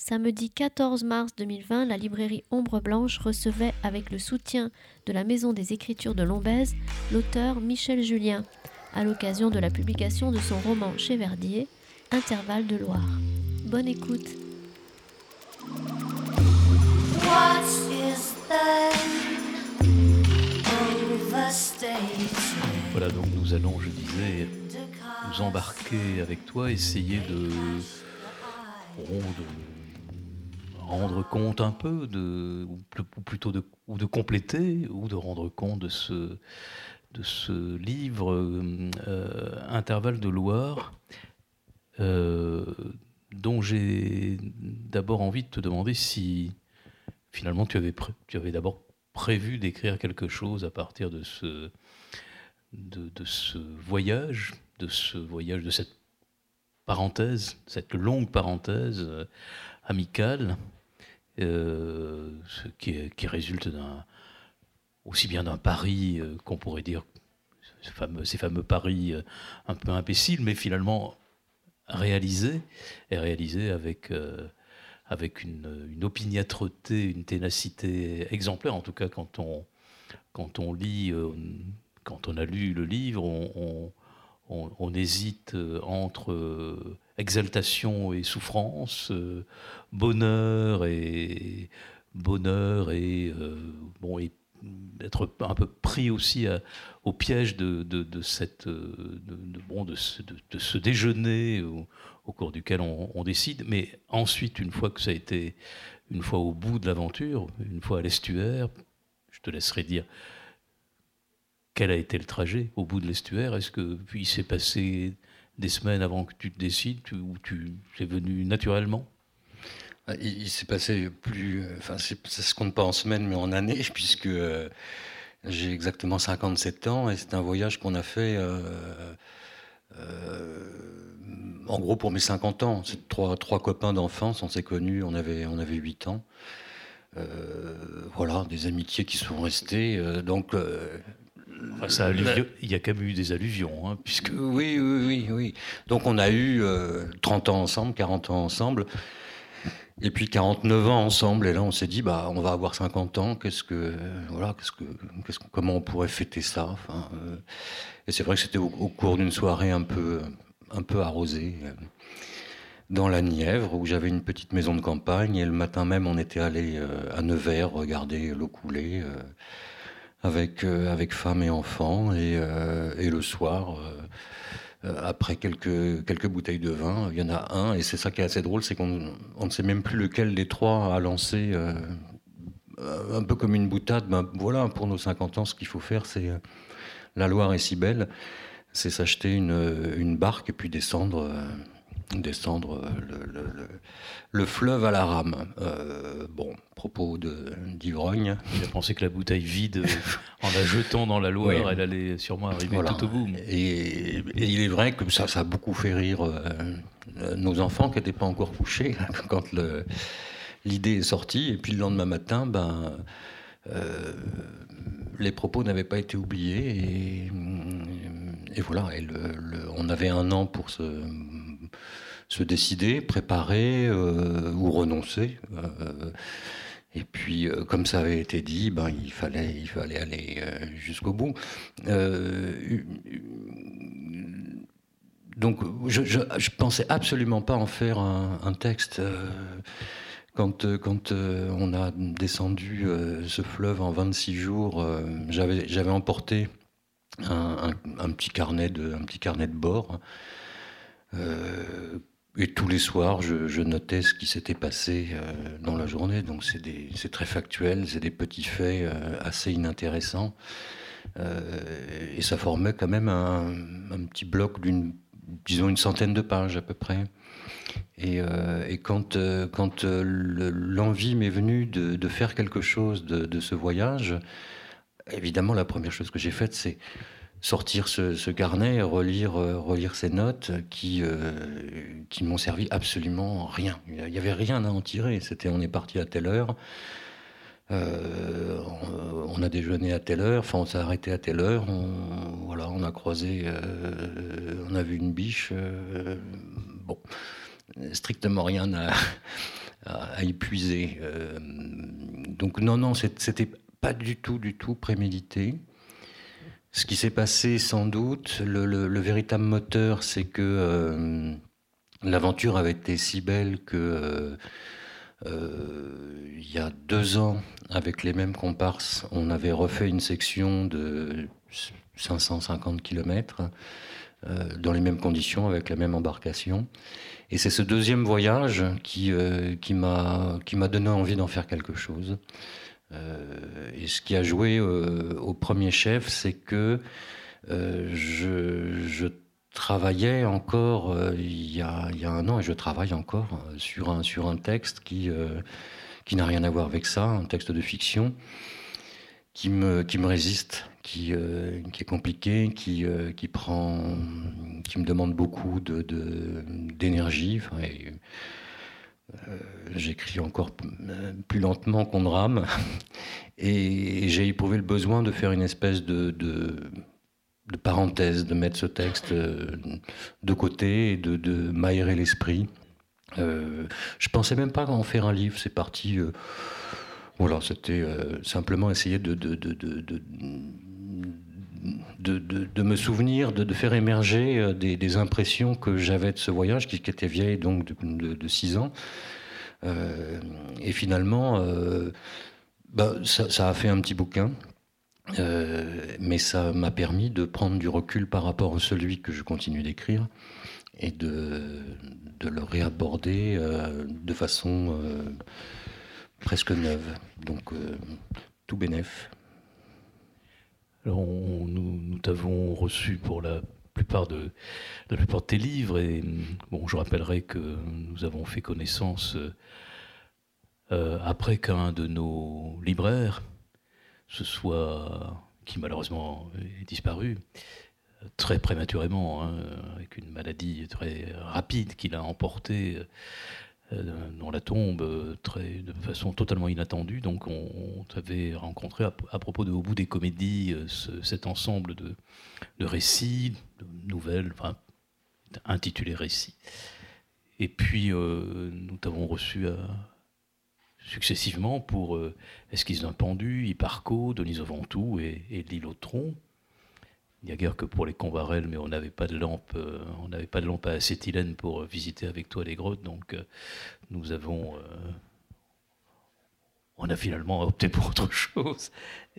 Samedi 14 mars 2020, la librairie Ombre Blanche recevait, avec le soutien de la Maison des Écritures de Lombez, l'auteur Michel Julien, à l'occasion de la publication de son roman chez Verdier, Intervalle de Loire. Bonne écoute. Voilà, donc nous allons, je disais, nous embarquer avec toi, essayer de, rendre compte un peu, de, ou plutôt de, ou de compléter, ou de rendre compte de ce, de ce livre euh, Intervalle de Loire, euh, dont j'ai d'abord envie de te demander si finalement tu avais, tu avais d'abord prévu d'écrire quelque chose à partir de ce, de, ce voyage, de ce voyage, de cette parenthèse, cette longue parenthèse euh, amicale, euh, qui, résulte aussi bien d'un pari euh, qu'on pourrait dire ces fameux, paris un peu imbéciles, mais finalement réalisés et réalisés avec avec une, opiniâtreté, une ténacité exemplaire, en tout cas quand on, quand on lit, quand on a lu le livre, on, hésite euh, entre euh, exaltation et souffrance, euh, bonheur et bonheur et bon et d'être un peu pris aussi au piège de, de, bon, de, ce, déjeuner au, cours duquel on, on, décide. Mais ensuite une fois que ça a été une fois au bout de l'aventure une fois à l'estuaire je te laisserai dire quel a été le trajet. Au bout de l'estuaire Est-ce que puis s'est passé des semaines avant que tu te décides ou tu es venu naturellement? Ah, il, s'est passé plus, enfin ça se compte pas en semaines mais en années puisque euh, j'ai exactement 57 ans et c'est un voyage qu'on a fait euh, euh, en gros pour mes 50 ans. C'est trois, trois copains d'enfance, on s'est connus, on avait, on avait 8 ans. voilà, des amitiés qui sont restées. donc il y a quand même eu des alluvions, hein, puisque... Oui, oui, oui, oui. Donc on a eu 30 euh, ans ensemble, 40 ans ensemble, et puis 49 ans ensemble. Et là, on s'est dit, bah, on va avoir 50 ans. Qu'est-ce que, voilà, qu'est-ce que, qu'est-ce comment on pourrait fêter ça euh, Et c'est vrai que c'était au, cours d'une soirée un peu, un peu arrosée. Euh, dans la Nièvre, où j'avais une petite maison de campagne, et le matin même, on était allé à Nevers regarder l'eau couler avec, euh, avec femme et enfants. Et, euh, et le soir, euh, après quelques, quelques bouteilles de vin, il y en a un, et c'est ça qui est assez drôle, c'est qu'on on ne sait même plus lequel des trois a lancé, un peu comme une boutade, ben voilà, pour nos 50 ans, ce qu'il faut faire, c'est la Loire est si belle, c'est s'acheter une, une, barque et puis descendre descendre euh, le, fleuve à la rame. Euh, bon, propos d'ivrogne. Il a pensé que la bouteille vide, en la jetant dans la Loire, elle allait sûrement arriver tout au bout. Et, il est vrai que ça, ça a beaucoup fait rire euh, nos enfants qui n'étaient pas encore couchés quand l'idée est sortie. Et puis le lendemain matin, ben, les propos n'avaient pas été oubliés. Et, voilà, et on avait un an pour se se décider, préparer euh, ou renoncer. Euh, et puis, euh, comme ça avait été dit, ben, il, fallait, aller jusqu'au bout. donc, je, je, pensais absolument pas en faire un, texte. Quand, on a descendu ce fleuve en 26 jours, j'avais emporté un, petit carnet de, un petit carnet de bord et tous les soirs, je, notais ce qui s'était passé euh, dans la journée. Donc c'est très factuel, c'est des petits faits euh, assez inintéressants. Euh, et ça formait quand même un, petit bloc d'une, disons, une centaine de pages à peu près. Et, quand, l'envie m'est venue de, faire quelque chose de ce voyage, évidemment, la première chose que j'ai faite, c'est sortir ce, carnet, relire, euh, relire ces notes qui, euh, qui m'ont servi absolument rien. Il n'y avait rien à en tirer. C'était on est parti à telle heure, euh, on, a déjeuné à telle heure, enfin on s'est arrêté à telle heure, on, voilà, on a croisé, on a vu une biche. bon, strictement rien à, à, épuiser. donc non, non, c'était pas du tout, du tout prémédité. Ce qui s'est passé, sans doute, le, véritable moteur, c'est que l'aventure avait été si belle que il y a deux ans, avec les mêmes comparses, on avait refait une section de 550 km euh, dans les mêmes conditions, avec la même embarcation. Et c'est ce deuxième voyage euh, qui m'a donné envie d'en faire quelque chose. Euh, et ce qui a joué au premier chef, c'est que je, je, travaillais encore il, y a, un an, et je travaille encore sur un, sur un texte qui, qui n'a rien à voir avec ça, un texte de fiction qui me, qui me résiste, qui, euh, qui est compliqué, qui, euh, qui, prend, qui me demande beaucoup d'énergie. Euh, j'écris encore plus lentement qu'on rame. Et, j'ai éprouvé le besoin de faire une espèce de, parenthèse, de mettre ce texte de côté et de, de m'aérer l'esprit. je pensais même pas en faire un livre, c'est parti voilà, c'était euh, simplement essayer de, me souvenir, de, faire émerger euh, des, impressions que j'avais de ce voyage, qui, était vieille donc de, six ans. Euh, et finalement, bah, ça, a fait un petit bouquin. mais ça m'a permis de prendre du recul par rapport à celui que je continue d'écrire et de, le réaborder de façon presque neuve. Donc euh, tout bénef. Nous, t'avons reçu pour la plupart de la plupart tes livres et bon, je rappellerai que nous avons fait connaissance euh, après qu'un de nos libraires ce soit qui malheureusement est disparu très prématurément, hein, avec une maladie très rapide qu'il a emporté dans la tombe euh, de façon totalement inattendue. Donc on, t'avait rencontré à, propos de Au bout des comédies, euh, cet ensemble de, récits, de nouvelles, enfin, intitulés récits. Et puis nous t'avons reçu successivement pour Esquisse d'un pendu, Hipparco, Denise Ventoux et, et L'île au tronc. Il n'y a guère que pour les convarelles, mais on n'avait pas de lampe, euh, on n'avait pas de lampe à acétylène pour visiter avec toi les grottes, donc euh, nous avons, euh, on a finalement opté pour autre chose.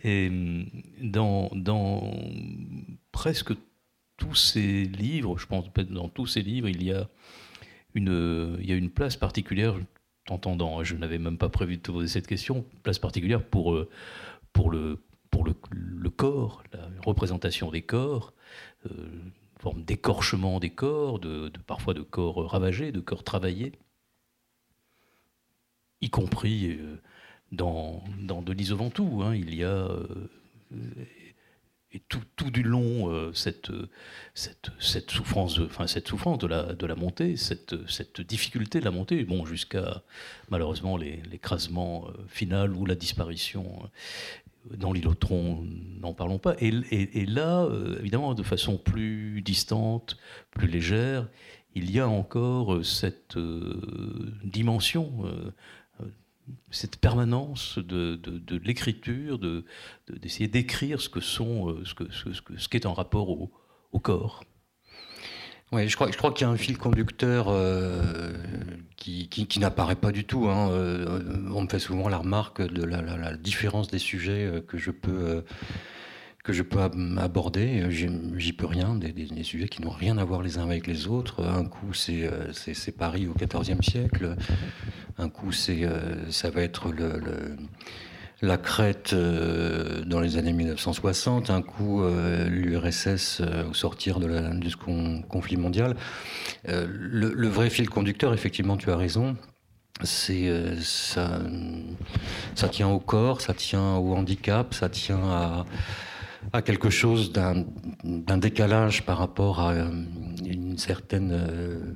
Et mm, dans, dans presque tous ces livres, je pense dans tous ces livres, il y a une, il y a une place particulière. T'entendant, je n'avais même pas prévu de te poser cette question, place particulière pour pour le le, corps, la représentation des corps, euh, forme d'écorchement des corps, de, parfois de corps ravagés, de corps travaillés, y compris euh, dans, dans Denise Ventoux. Hein, il y a euh, tout, tout, du long euh, cette, cette, cette, souffrance, de, enfin cette souffrance de la, de la montée, cette, cette difficulté de la montée, bon jusqu'à malheureusement l'écrasement final ou la disparition dans l'îlotron, n'en parlons pas. Et, là, euh, évidemment, de façon plus distante, plus légère, il y a encore euh, cette euh, dimension, cette permanence de, l'écriture, d'essayer d'écrire ce que sont, ce que, ce, ce, qui est en rapport au corps. Oui, je crois, je crois qu'il y a un fil conducteur euh, qui, qui, n'apparaît pas du tout. Hein. Euh, on me fait souvent la remarque de la, différence des sujets euh, que je peux, que je peux aborder. J'y peux rien, des, sujets qui n'ont rien à voir les uns avec les autres. Un coup, c'est Paris au XIVe siècle. Un coup, ça va être le la Crète euh, dans les années 1960, un coup euh, l'URSS euh, au sortir de la, du conflit mondial. Le, vrai fil conducteur, effectivement, tu as raison, c'est ça, ça tient au corps, ça tient au handicap, ça tient à, à quelque chose d'un décalage par rapport à une certaine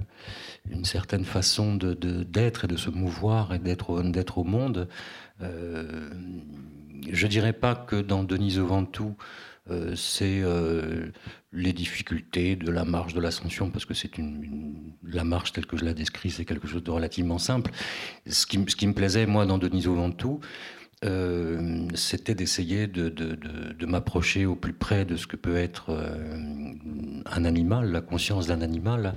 une certaine façon de d'être et de se mouvoir et d'être d'être au monde. Euh, je dirais pas que dans Denise Ventoux, c'est les difficultés de la marche de l'ascension, parce que c'est la marche telle que je la décris, c'est quelque chose de relativement simple. Ce qui, me plaisait, moi, dans Deniso Ventoux, euh, c'était d'essayer de, m'approcher au plus près de ce que peut être euh, un animal, la conscience d'un animal.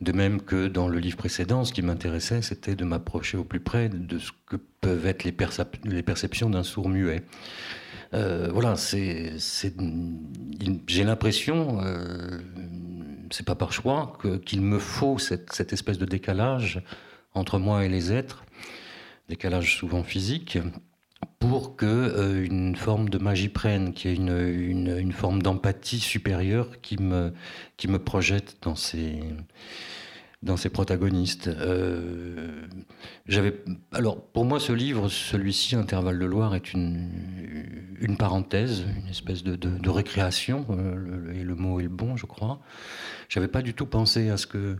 De même que dans le livre précédent, ce qui m'intéressait, c'était de m'approcher au plus près de ce que peuvent être les, perceptions d'un sourd muet. Euh, voilà, j'ai l'impression, euh, c'est pas par choix, qu'il me faut cette, espèce de décalage entre moi et les êtres, décalage souvent physique, pour que euh, une forme de magie prenne, qu'il y ait une, une, forme d'empathie supérieure qui me, qui me projette dans ces, dans ces protagonistes. Euh, alors pour moi, ce livre, celui-ci, Intervalle de Loire, est une, une parenthèse, une espèce de, de, récréation, euh, et le mot est bon, je crois. J'avais pas du tout pensé à ce que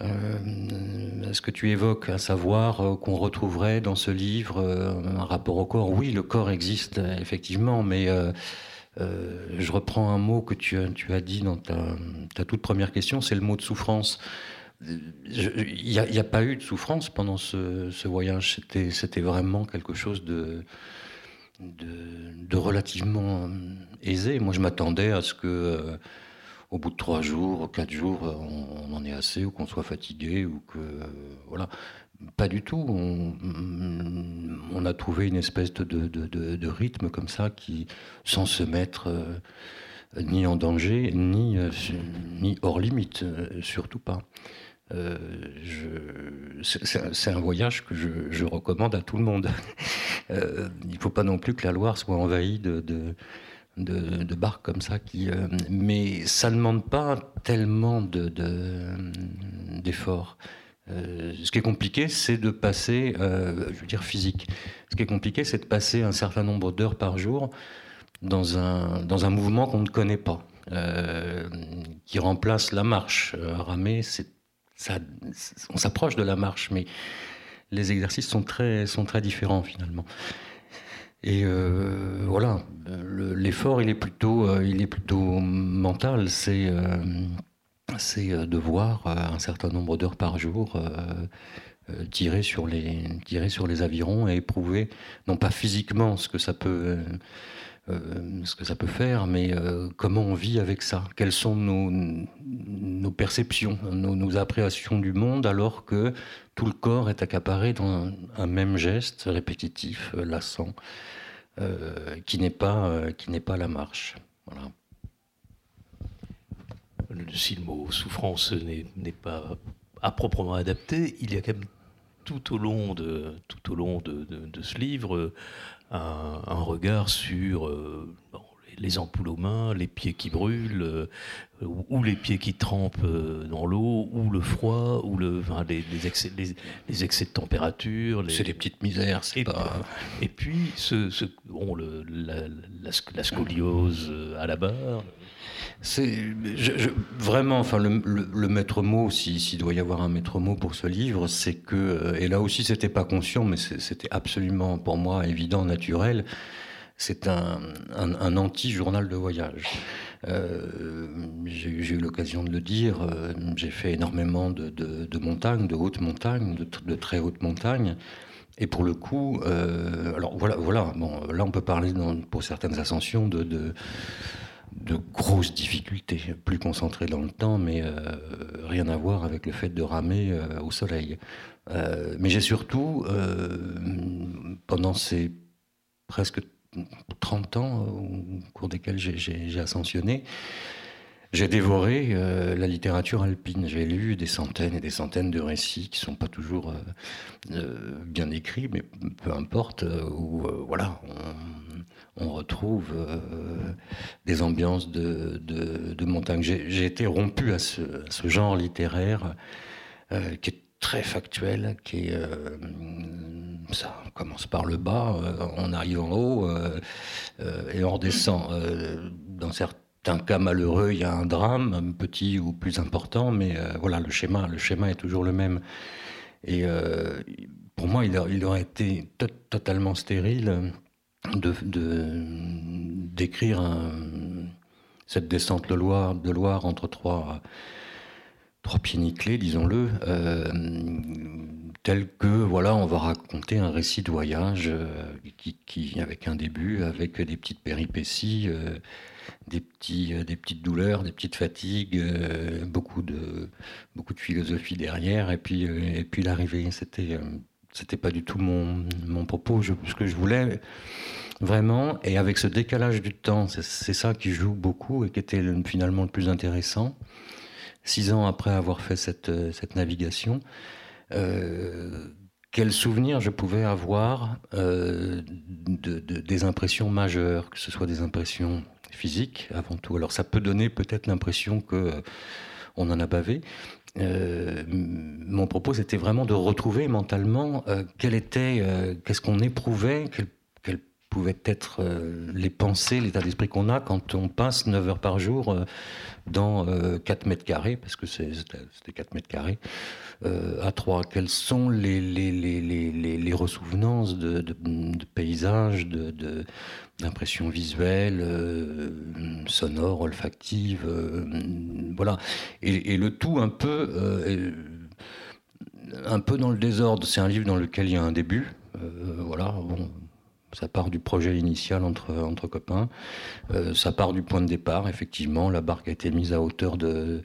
euh, ce que tu évoques, à savoir euh, qu'on retrouverait dans ce livre euh, un rapport au corps? Oui, le corps existe effectivement, mais je reprends un mot que tu as, dit dans ta, toute première question, c'est le mot de souffrance. Il n'y a, pas eu de souffrance pendant ce, voyage. C'était vraiment quelque chose de, relativement aisé. Moi, je m'attendais à ce que au bout de trois jours, quatre jours, on, en est assez, ou qu'on soit fatigué, ou que voilà. Pas du tout. On, a trouvé une espèce de, rythme comme ça qui, sans se mettre euh, ni en danger, ni, euh, hors limite, euh, surtout pas. c'est un voyage que je, recommande à tout le monde. il ne faut pas non plus que la Loire soit envahie de, de, de comme ça. Qui, euh, mais ça ne demande pas tellement d'efforts. De, euh, ce qui est compliqué, c'est de passer, euh, je veux dire physique. Ce qui est compliqué, c'est de passer un certain nombre d'heures par jour dans un, dans un mouvement qu'on ne connaît pas, qui remplace la marche. ramer, ça, on s'approche de la marche, mais les exercices sont très, sont très différents finalement. Et euh, voilà, l'effort, il est plutôt, euh, il est plutôt mental. C'est euh, de voir un certain nombre d'heures par jour tirer sur les tirer sur les avirons et éprouver non pas physiquement ce que ça peut ce que ça peut faire, mais comment on vit avec ça? Quelles sont nos, perceptions, nos, nos, appréhensions du monde, alors que tout le corps est accaparé dans un même geste répétitif, lassant. Euh, qui n'est pas, euh, qui pas la marche? Voilà. Si le mot souffrance n'est pas à proprement adapté, il y a quand même tout au long de, tout au long de, ce livre un, un regard sur euh, les ampoules aux mains, les pieds qui brûlent, euh, ou les pieds qui trempent euh, dans l'eau, ou le froid, ou le, les, excès, les, excès, de température. C'est des petites misères, c'est pas. Et puis, ce, ce bon, le, la, scoliose à la barre. Vraiment, enfin, le, maître mot, s'il doit y avoir un maître mot pour ce livre, c'est que, et là aussi, c'était pas conscient, mais c'était absolument pour moi évident, naturel c'est un, anti-journal de voyage. Euh, j'ai eu l'occasion de le dire, euh, j'ai fait énormément de, montagnes, de hautes montagnes, de, très hautes montagnes. Et pour le coup, euh, alors voilà, voilà bon, là on peut parler pour certaines ascensions de, grosses difficultés, plus concentrées dans le temps, mais rien à voir avec le fait de ramer au soleil. mais j'ai surtout, pendant ces presque 30 ans euh, au cours desquels j'ai ascensionné, j'ai dévoré euh, la littérature alpine. J'ai lu des centaines et des centaines de récits qui sont pas toujours euh, bien écrits, mais peu importe, où voilà, on, retrouve des ambiances de, montagne. J'ai été rompu à ce, genre littéraire qui est très factuel, qui est, euh, ça commence par le bas, euh, on arrive en haut euh, et on redescend. dans certains cas malheureux, il y a un drame, petit ou plus important, mais voilà, le schéma, le schéma est toujours le même. Et pour moi, il, aurait été totalement stérile d'écrire cette descente de Loire, entre trois, trois pieds nickelés, disons-le, euh, tel que voilà, on va raconter un récit de voyage euh, qui, avec un début, avec des petites péripéties, euh, des, petits, des petites douleurs, des petites fatigues, beaucoup, de, beaucoup de philosophie derrière, et puis, et puis l'arrivée. C'était c'était pas du tout mon, mon propos. ce que je voulais vraiment, et avec ce décalage du temps, c'est ça qui joue beaucoup et qui était finalement le plus intéressant. Six ans après avoir fait cette, cette navigation, euh, quel souvenir je pouvais avoir euh, de, des impressions majeures, que ce soit des impressions physiques avant tout. Alors ça peut donner peut-être l'impression que euh, on en a bavé, euh, mon propos, c'était vraiment de retrouver mentalement euh, quel était, euh, qu'est-ce qu'on éprouvait, pouvaient être les pensées, l'état d'esprit qu'on a quand on passe 9 heures par jour dans 4 mètres carrés, parce que c'était 4 mètres carrés, à 3. Quelles sont les, ressouvenances de, paysages, de, de d'impression visuelle, euh, sonore, olfactive, euh, voilà. Et, le tout un peu, euh, un peu dans le désordre. C'est un livre dans lequel il y a un début, voilà. Ça part du projet initial entre, entre copains. ça part du point de départ, effectivement. La barque a été mise à hauteur de,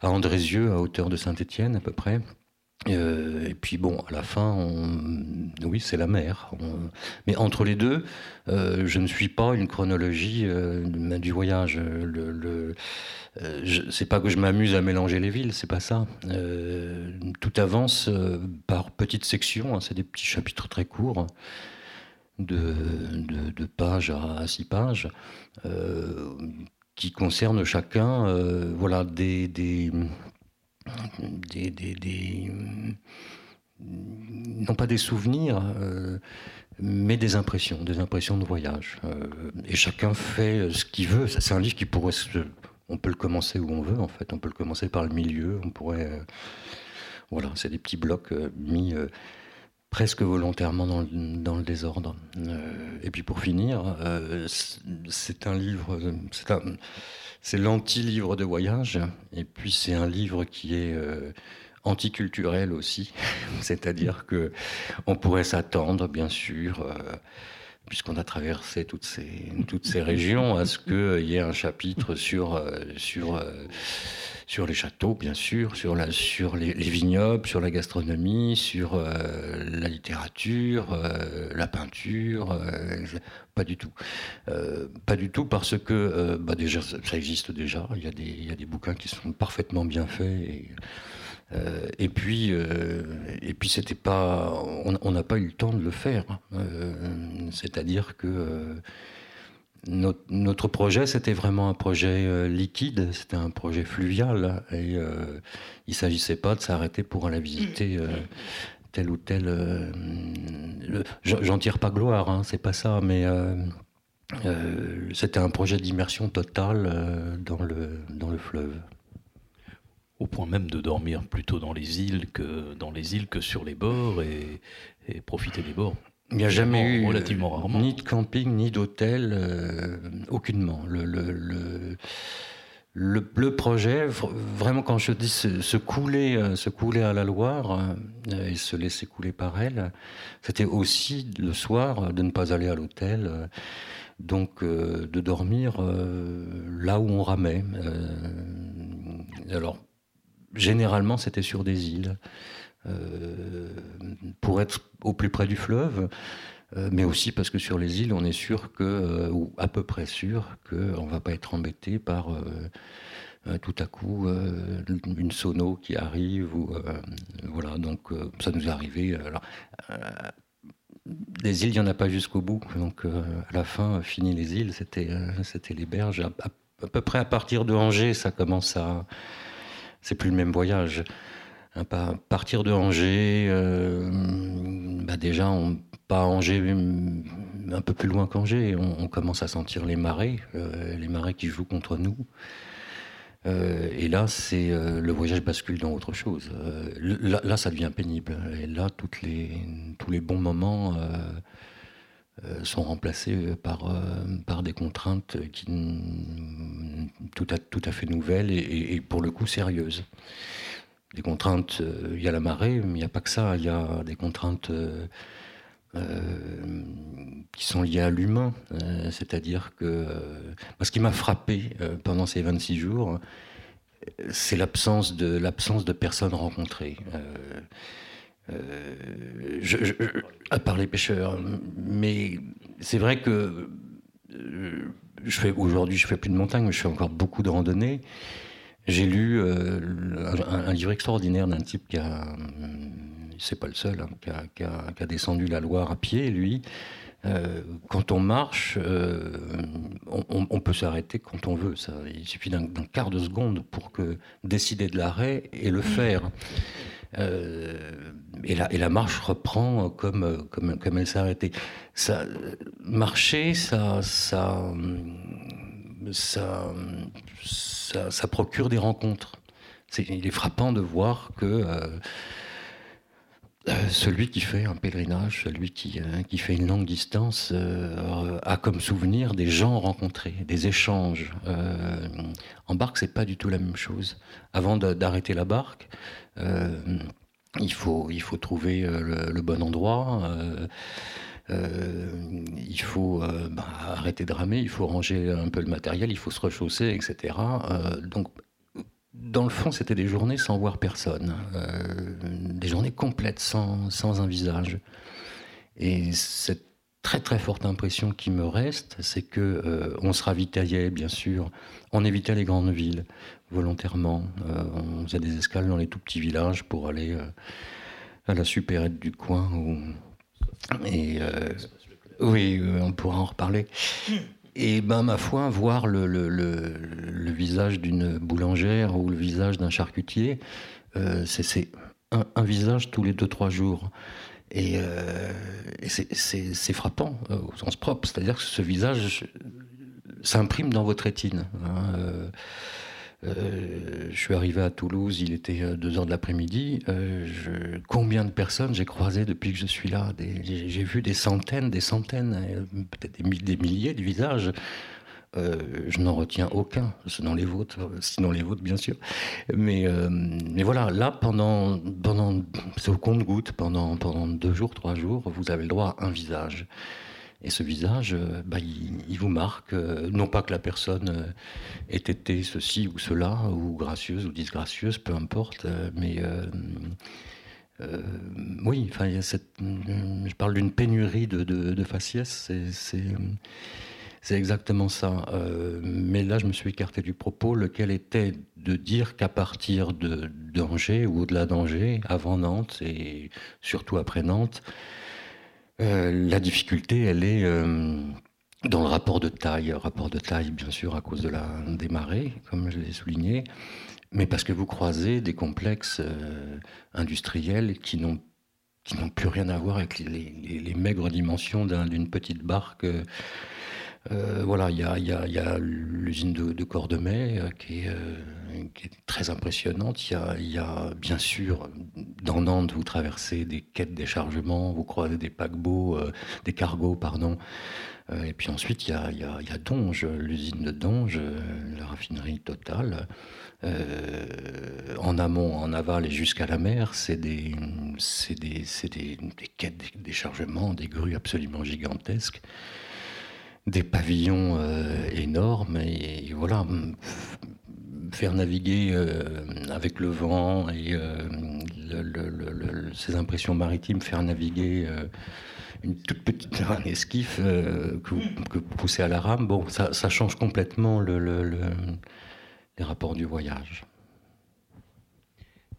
à Andrézieux, à hauteur de Saint-Étienne à peu près. Euh, et puis bon, à la fin, oui, c'est la mer. Mais entre les deux, euh, je ne suis pas une chronologie euh, du voyage. Le, le c'est pas que je m'amuse à mélanger les villes, c'est pas ça. tout avance par petites sections. Hein, c'est des petits chapitres très courts. De, pages à, six pages, qui concernent chacun voilà, des, des des, non pas des souvenirs, euh, mais des impressions, des impressions de voyage. Euh, et chacun fait ce qu'il veut. C'est un livre qui pourrait, on peut le commencer où on veut en fait. On peut le commencer par le milieu. On pourrait, euh, voilà, c'est des petits blocs mis presque volontairement dans le, désordre. et puis pour finir, c'est un livre, c'est l'anti-livre de voyage, et puis c'est un livre qui est euh, anticulturel aussi, c'est-à-dire que on pourrait s'attendre, bien sûr, euh, puisqu'on a traversé toutes ces, toutes ces régions, à ce qu'il y ait un chapitre sur, euh, sur sur les châteaux, bien sûr, sur, la, sur les, vignobles, sur la gastronomie, sur euh, la littérature, euh, la peinture. Euh, pas du tout. pas du tout parce que bah déjà, ça, existe déjà. Il y, a des, il y a des bouquins qui sont parfaitement bien faits. Et, et puis, et puis c'était pas, on n'a pas eu le temps de le faire. C'est-à-dire que notre, projet, c'était vraiment un projet euh, liquide, c'était un projet fluvial, et euh, il ne s'agissait pas de s'arrêter pour aller visiter euh, tel ou tel. J'en tire pas gloire, hein, c'est pas ça, mais c'était un projet d'immersion totale dans, le, dans le fleuve. Au point même de dormir plutôt dans les îles que dans les îles que sur les bords et profiter des bords. Il n'y a jamais eu relativement ni de camping ni d'hôtel, euh, aucunement. Le, le, le, le, projet, vraiment quand je dis se, couler, euh, se couler à la Loire euh, et se laisser couler par elle, c'était aussi le soir de ne pas aller à l'hôtel, donc de dormir là où on ramait. alors, généralement, c'était sur des îles. Euh, pour être au plus près du fleuve, euh, mais aussi parce que sur les îles, on est sûr que, euh, ou à peu près sûr, qu'on ne va pas être embêté par tout à coup une sono qui arrive. Voilà, donc ça nous est arrivé. Alors, les îles, il n'y en a pas jusqu'au bout. Donc à la fin, fini les îles, c'était c'était les berges. À, peu près à partir de Angers, ça commence à. C'est plus le même voyage. À partir de Angers, euh, bah déjà, on, pas Angers, un peu plus loin qu'Angers, on, commence à sentir les marées, euh, les marées qui jouent contre nous. Euh, et là, c'est le voyage bascule dans autre chose. Là, ça devient pénible. Et là, tous les bons moments sont remplacées par, par des contraintes qui, tout, à, tout à fait nouvelles et, pour le coup sérieuses. Des contraintes, il y a la marée, mais il n'y a pas que ça, il y a des contraintes qui sont liées à l'humain. C'est-à-dire que ce qui m'a frappé pendant ces 26 jours, c'est l'absence de, de personnes rencontrées. Euh, euh, à part les pêcheurs. Mais c'est vrai que euh, aujourd'hui, je fais plus de montagne, mais je fais encore beaucoup de randonnées. J'ai lu un, livre extraordinaire d'un type qui a, c'est pas le seul, hein, qui, a, descendu la Loire à pied, lui, euh, quand on marche, euh, on, peut s'arrêter quand on veut. Ça. Il suffit d'un quart de seconde pour que décider de l'arrêt et le faire. Euh, et, la, et, la, marche reprend comme, comme, comme elle s'est arrêtée. Ça, marcher, ça, ça, ça, ça, procure des rencontres. il est frappant de voir que euh, celui qui fait un pèlerinage, celui qui, euh, qui fait une longue distance, euh, a comme souvenir des gens rencontrés, des échanges. en barque, c'est pas du tout la même chose. Avant d'arrêter la barque, il, faut, il faut trouver le, bon endroit. Il faut bah, arrêter de ramer, il faut ranger un peu le matériel, il faut se rechausser, etc. donc dans le fond, c'était des journées sans voir personne, euh, des journées complètes sans, un visage. Et cette très très forte impression qui me reste, c'est que euh, on se ravitaillait, bien sûr, on évitait les grandes villes volontairement. Euh, on faisait des escales dans les tout petits villages pour aller à la supérette du coin. Et oui, on pourra en reparler. Et ben, ma foi, voir le, visage d'une boulangère ou le visage d'un charcutier, euh, c'est un, visage tous les deux, trois jours. Et, euh, c'est frappant euh, au sens propre, c'est-à-dire que ce visage s'imprime dans votre rétine. Hein, euh, je suis arrivé à Toulouse, il était 2 euh, de l'après-midi. Euh, combien de personnes j'ai croisées depuis que je suis là? J'ai vu des centaines, des centaines, peut-être des, milliers de visages. je n'en retiens aucun, sinon les vôtres, sinon les vôtres bien sûr. Mais, mais voilà, là pendant, pendant c'est au compte-goutte, pendant, pendant deux jours, trois jours, vous avez le droit à un visage. Et ce visage, euh, bah, il, vous marque, euh, non pas que la personne euh, ait été ceci ou cela, ou gracieuse ou disgracieuse, peu importe, mais oui, enfin, je parle d'une pénurie de, faciès, c'est exactement ça. mais là, je me suis écarté du propos, lequel était de dire qu'à partir de d'Angers ou au-delà d'Angers, avant Nantes et surtout après Nantes, euh, la difficulté, elle est euh, dans le rapport de taille. Rapport de taille, bien sûr, à cause de la, des marées, comme je l'ai souligné, mais parce que vous croisez des complexes euh, industriels qui n'ont qui n'ont plus rien à voir avec les, maigres dimensions d'une petite barque. Voilà, il y a, l'usine de, de, qui est, qui est très impressionnante. Il y, a, bien sûr, dans Nantes, vous traversez des quêtes déchargement, vous croisez des paquebots, euh, des cargos, pardon. Euh, et puis ensuite, il y a, y a, Donge, l'usine de Donge, euh, la raffinerie totale. en amont, en aval et jusqu'à la mer, c'est des, des, des, des quêtes de déchargement, des grues absolument gigantesques des pavillons énormes et, voilà faire naviguer euh, avec le vent et euh, ces impressions maritimes, faire naviguer euh, une toute petite esquif que, vous, poussez à la rame, bon, ça, change complètement le, les rapports du voyage.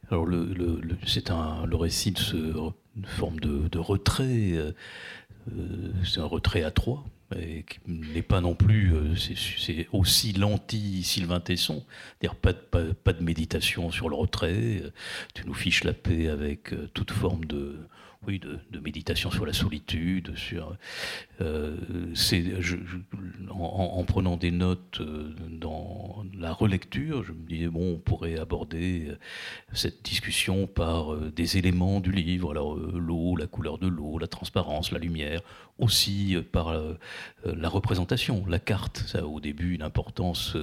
Alors, le, c'est un, le récit de ce, une forme de, de retrait. c'est un retrait à trois, et qui n'est pas non plus, euh, c'est aussi l'anti-Sylvain Tesson, c'est-à-dire pas de, pas, de méditation sur le retrait, euh, tu nous fiches la paix avec euh, toute forme de, oui, de, méditation sur la solitude, sur, euh, en, prenant des notes euh, dans la relecture, je me disais bon, on pourrait aborder euh, cette discussion par des éléments du livre, alors l'eau, la couleur de l'eau, la transparence, la lumière, aussi par la représentation, la carte. Ça a au début une importance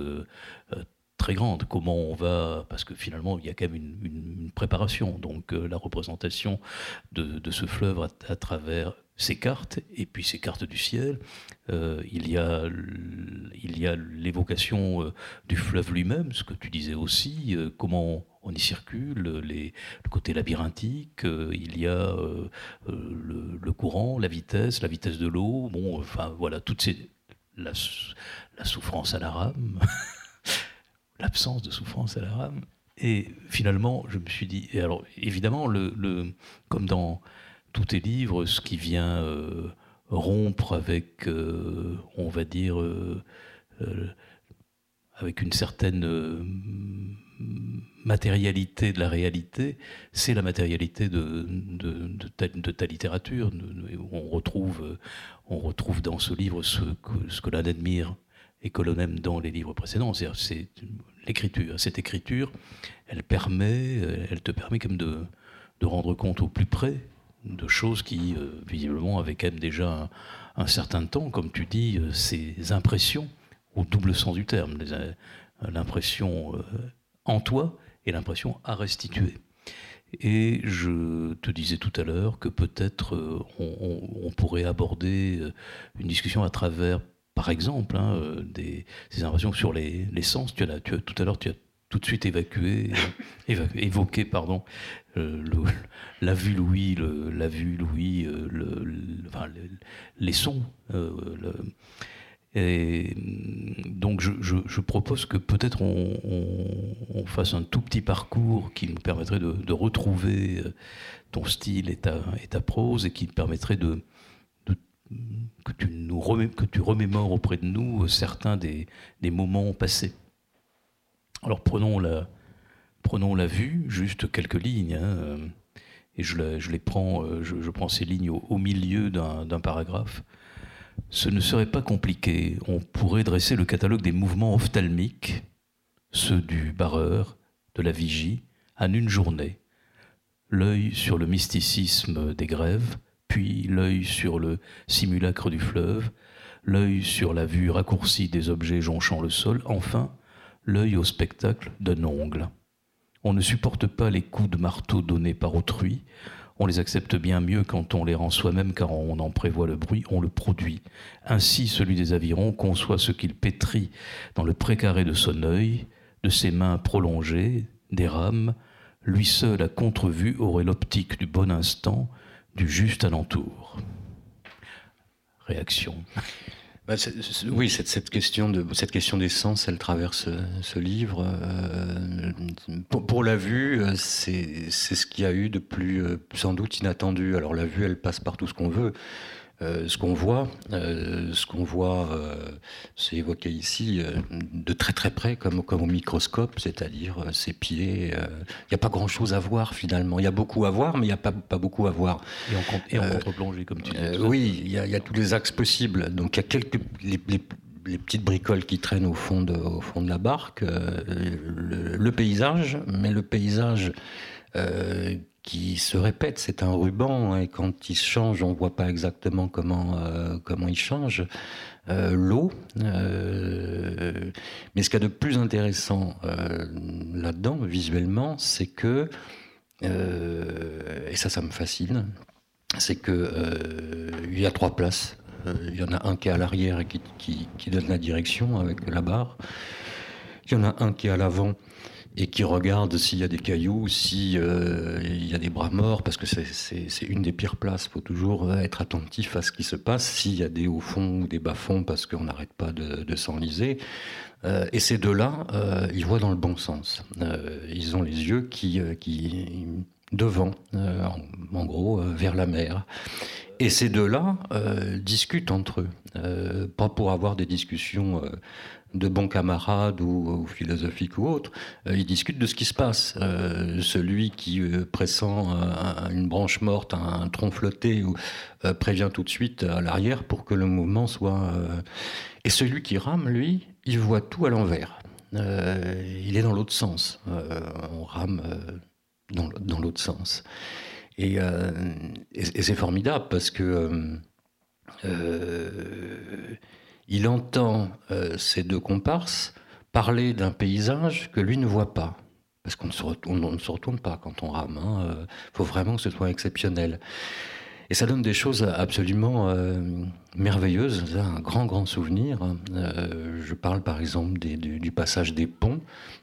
très grande. Comment on va, parce que finalement il y a quand même une, préparation, donc euh, la représentation de, ce fleuve à, travers ces cartes et puis ces cartes du ciel. Euh, il y a l'évocation euh, du fleuve lui-même, ce que tu disais aussi, comment on y circule, les, le côté labyrinthique, il y a le, courant, la vitesse, la vitesse de l'eau, bon, enfin voilà, toutes ces la souffrance à la rame. l'absence de souffrance à la rame. Et finalement, je me suis dit, et alors évidemment, le, comme dans tous tes livres, ce qui vient euh, rompre avec, euh, on va dire, euh, avec une certaine matérialité de la réalité, c'est la matérialité de, de, ta, littérature. On retrouve, on retrouve dans ce livre ce que, ce que l'on admire et que l'on aime dans les livres précédents. C'est l'écriture. Cette écriture, elle permet, elle te permet même de, de rendre compte au plus près de choses qui, euh, visiblement, avaient quand même déjà un, certain temps, comme tu dis, euh, ces impressions au double sens du terme, euh, l'impression en toi et l'impression à restituer. Et je te disais tout à l'heure que peut-être on, pourrait aborder une discussion à travers par exemple, hein, euh, impressions sur les, sens. Tu as, tout à l'heure, tu as tout de suite évacué, évoqué pardon, euh, la vue Louis, la vue Louis, euh, les sons. donc je, propose que peut-être on, fasse un tout petit parcours qui nous permettrait de, retrouver ton style et ta, et ta, prose et qui permettrait de, que tu, nous que tu remémores auprès de nous euh, certains des, moments passés. Alors prenons la, prenons la vue, juste quelques lignes, hein, euh, et je, je, les prends, euh, je, prends ces lignes au, milieu d'un paragraphe. Ce ne serait pas compliqué. On pourrait dresser le catalogue des mouvements ophtalmiques, ceux du barreur, de la vigie, en une journée. L'œil sur le mysticisme des grèves, puis l'œil sur le simulacre du fleuve, l'œil sur la vue raccourcie des objets jonchant le sol, enfin l'œil au spectacle d'un ongle. On ne supporte pas les coups de marteau donnés par autrui, on les accepte bien mieux quand on les rend soi-même car on en prévoit le bruit, on le produit. Ainsi celui des avirons conçoit ce qu'il pétrit dans le précaré de son œil, de ses mains prolongées, des rames, lui seul à contre-vue aurait l'optique du bon instant, du juste alentour. Réaction. Bah, oui, cette, cette, question de, cette question des sens, elle traverse ce livre. Euh, pour, la vue, euh, c'est ce qu'il y a eu de plus euh, sans doute inattendu. Alors la vue, elle passe par tout ce qu'on veut. Euh, ce qu'on voit, euh, ce qu'on voit, euh, c'est évoqué ici de très très près, comme, comme au microscope, c'est-à-dire ses pieds. Il n'y a pas grand-chose à voir finalement. Il y a beaucoup à voir, mais il n'y a pas, pas beaucoup à voir. Et en, contre-plongée, comme tu dis. oui, il y, a, tous les axes possibles. Donc il y a quelques les, petites bricoles qui traînent au fond de, au fond de la barque, le, le, paysage, mais le paysage qui se répète. C'est un ruban hein, et quand il change, on ne voit pas exactement comment, euh, comment il change. Euh, l'eau. Euh, mais ce qu'il y a de plus intéressant là-dedans, visuellement, c'est que, et ça, ça me fascine, c'est que il y a trois places. Il y en a un qui est à l'arrière et qui donne la direction avec la barre. Il y en a un qui est à l'avant et qui regarde s'il y a des cailloux, s'il euh, y a des bras morts, parce que c'est une des pires places. Il faut toujours être attentif à ce qui se passe, s'il y a des hauts fonds ou des bas fonds, parce qu'on n'arrête pas de, s'enliser. Euh, et ces deux-là, euh, ils voient dans le bon sens. Euh, ils ont les yeux qui, euh, qui devant, en, gros, vers la mer. Et ces deux-là discutent entre eux, pas pour avoir des discussions de bons camarades ou, philosophiques ou autres, ils discutent de ce qui se passe. celui qui pressent une branche morte, un, tronc flotté, ou, prévient tout de suite à l'arrière pour que le mouvement soit... Et celui qui rame, lui, il voit tout à l'envers. il est dans l'autre sens. on rame dans, l'autre sens. Et, c'est formidable parce que euh, il entend euh, ces deux comparses parler d'un paysage que lui ne voit pas. Parce qu'on ne, se retourne pas quand on rame. Il hein. euh, faut vraiment que ce soit exceptionnel. Et ça donne des choses absolument merveilleuses, un grand, grand souvenir. je parle par exemple du, passage des ponts.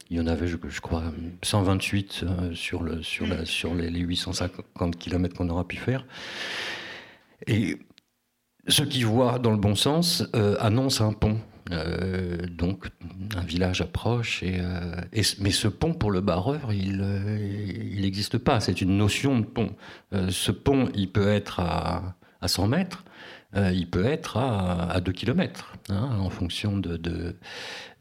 Il y en avait, je, crois, 128 sur, le, sur, la, sur les, les 850 km qu'on aura pu faire. Et ceux qui voient dans le bon sens euh, annoncent un pont. Euh, donc un village approche, euh, mais ce pont pour le barreur, il n'existe pas. C'est une notion de pont. ce pont, il peut être à, à 100 mètres, il peut être à, à 2 km, hein, en fonction de...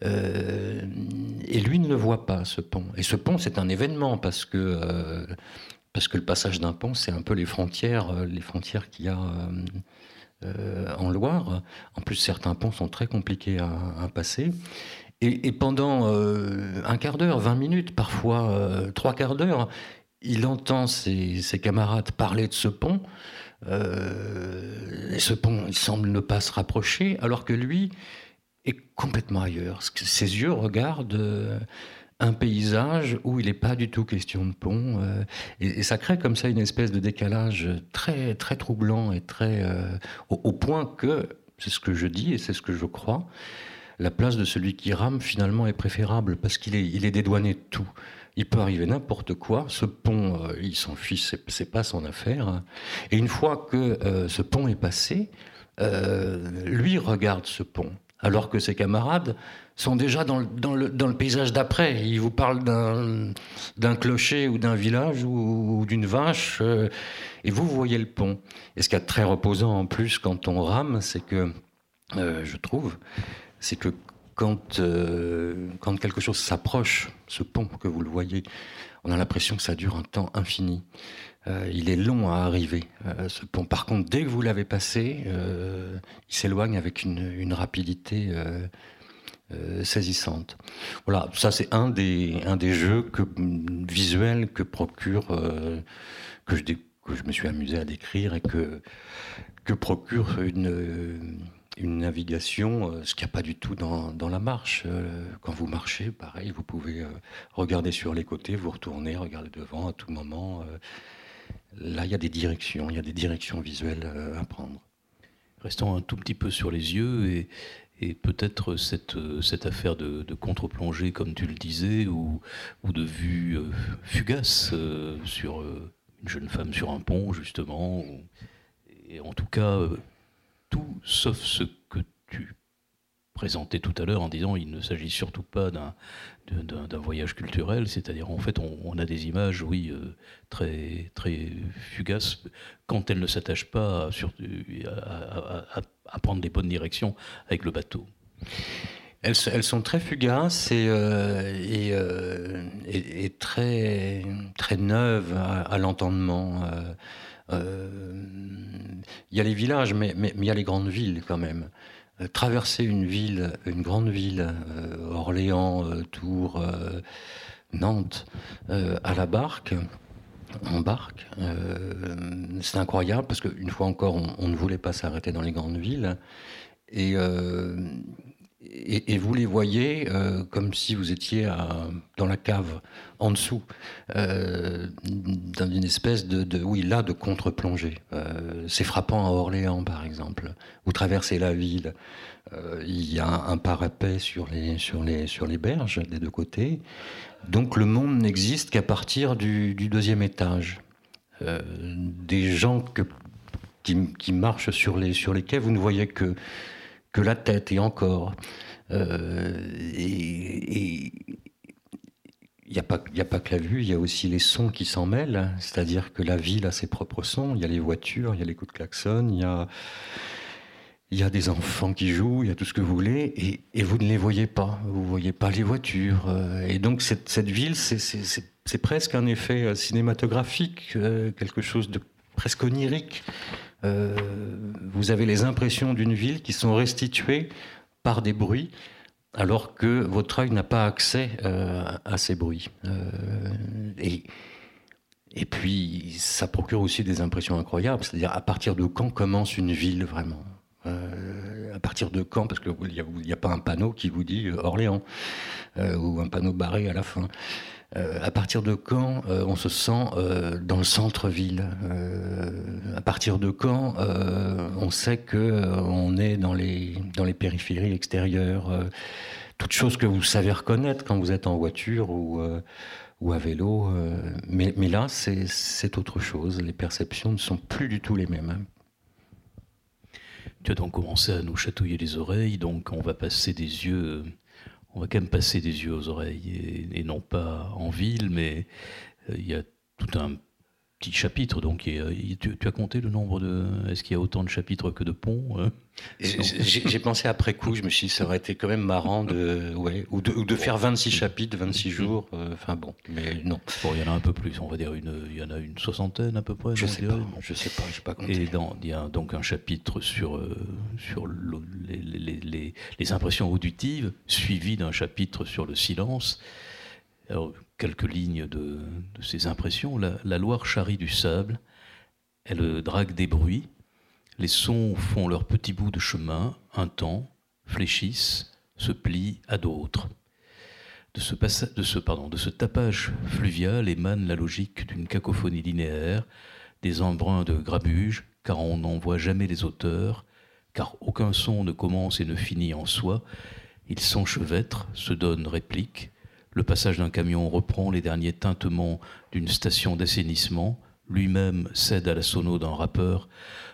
et lui ne le voit pas, ce pont. Et ce pont, c'est un événement, parce que, parce que le passage d'un pont, c'est un peu les frontières, les frontières qu'il y a en Loire. En plus, certains ponts sont très compliqués à, passer. Et, pendant euh, un quart d'heure, 20 minutes, parfois euh, trois quarts d'heure, il entend ses, camarades parler de ce pont. et ce pont, il semble ne pas se rapprocher, alors que lui est complètement ailleurs. Ses yeux regardent un paysage où il n'est pas du tout question de pont. Euh, et, ça crée comme ça une espèce de décalage très, très troublant et très. Euh, au, point que, c'est ce que je dis et c'est ce que je crois, la place de celui qui rame finalement est préférable parce qu'il est, il est dédouané de tout. Il peut arriver n'importe quoi. Ce pont, euh, il s'en fiche, c'est pas son affaire. Et une fois que ce pont est passé, lui regarde ce pont alors que ses camarades sont déjà dans le, dans le, paysage d'après. Ils vous parlent d'un clocher ou d'un village ou, d'une vache, euh, et vous, voyez le pont. Et ce qui est très reposant en plus quand on rame, c'est que, euh, je trouve, c'est que quand, euh, quand quelque chose s'approche, ce pont que vous le voyez, on a l'impression que ça dure un temps infini. Il est long à arriver, ce pont. Par contre, dès que vous l'avez passé, il s'éloigne avec une, rapidité euh, saisissante. Voilà, ça c'est un des, un des jeux que, visuels que procure, euh, que, je, que je me suis amusé à décrire et que, que procure une, une navigation, euh, ce qu'il n'y a pas du tout dans, dans la marche. Quand vous marchez, pareil, vous pouvez regarder sur les côtés, vous retourner, regarder devant à tout moment. Là, il y a des directions, il y a des directions visuelles à prendre. Restons un tout petit peu sur les yeux et, peut-être cette, cette affaire de, contre-plongée, comme tu le disais, ou, ou de vue euh, fugace euh, sur euh, une jeune femme sur un pont, justement. et en tout cas, tout sauf ce que tu présentais tout à l'heure en disant il ne s'agit surtout pas d'un voyage culturel, c'est-à-dire en fait on, a des images, oui, très très fugaces quand elles ne s'attachent pas à, prendre les bonnes directions avec le bateau. Elles, sont très fugaces et, et, et, très très neuves à, l'entendement. Il y a les villages, mais il y a les grandes villes quand même. Euh, traverser une ville, une grande ville, euh, Orléans, euh, Tours, Nantes, à la barque, en barque, c'est incroyable parce qu'une fois encore, on, ne voulait pas s'arrêter dans les grandes villes. Et et, vous les voyez euh, comme si vous étiez dans la cave, en dessous, euh, dans une espèce de, oui, là, de contre-plongée. Euh, c'est frappant à Orléans, par exemple. Vous traversez la ville, il y a un, parapet sur les, sur, les, sur les berges des deux côtés. Donc le monde n'existe qu'à partir du, deuxième étage. des gens que, qui, marchent sur les, sur les quais, vous ne voyez que que la tête et encore. Euh, et il n'y a, pas, a pas que la vue, il y a aussi les sons qui s'en mêlent. C'est-à-dire que la ville a ses propres sons. Il y a les voitures, il y a les coups de klaxon, il y a, y a des enfants qui jouent, il y a tout ce que vous voulez, et, vous ne les voyez pas. Vous ne voyez pas les voitures. Euh, et donc cette, ville, c'est presque un effet cinématographique, euh, quelque chose de presque onirique. Vous avez les impressions d'une ville qui sont restituées par des bruits, alors que votre œil n'a pas accès à ces bruits. et, et puis, ça procure aussi des impressions incroyables. C'est-à-dire, à partir de quand commence une ville vraiment? Euh, à partir de quand? Parce qu'il n'y a, pas un panneau qui vous dit euh, Orléans, euh, ou un panneau barré à la fin. À partir de quand on se sent dans le centre-ville? À partir de quand on sait qu'on est dans les, dans les périphéries extérieures Toutes choses que vous savez reconnaître quand vous êtes en voiture ou, ou à vélo. mais, mais là, c'est autre chose. Les perceptions ne sont plus du tout les mêmes. Hein. Tu as donc commencé à nous chatouiller les oreilles, donc on va passer des yeux, on va quand même passer des yeux aux oreilles, et, non pas en ville, mais euh, il y a tout un petit chapitre. Donc, tu, as compté le nombre de. Est-ce qu'il y a autant de chapitres que de ponts hein J'ai pensé après coup, je me suis dit, ça aurait été quand même marrant de, ouais, ou de, ou de faire 26 chapitres, 26 jours. Euh, enfin bon, mais non. Bon, il y en a un peu plus, on va dire une, il y en a une soixantaine à peu près. Je sais pas, je sais pas, pas compté. Et dans, il y a donc un chapitre sur, euh, sur les, les, les, les impressions auditives, suivi d'un chapitre sur le silence. Quelques lignes de, ces impressions. La, Loire charrie du sable, elle drague des bruits, les sons font leur petit bout de chemin, un temps, fléchissent, se plient à d'autres. De ce, tapage fluvial émane la logique d'une cacophonie linéaire, des embruns de grabuge, car on n'en voit jamais les auteurs, car aucun son ne commence et ne finit en soi, il s'enchevêtre, se donne réplique, le passage d'un camion reprend les derniers tintements d'une station d'assainissement. Lui-même cède à la sono d'un rappeur,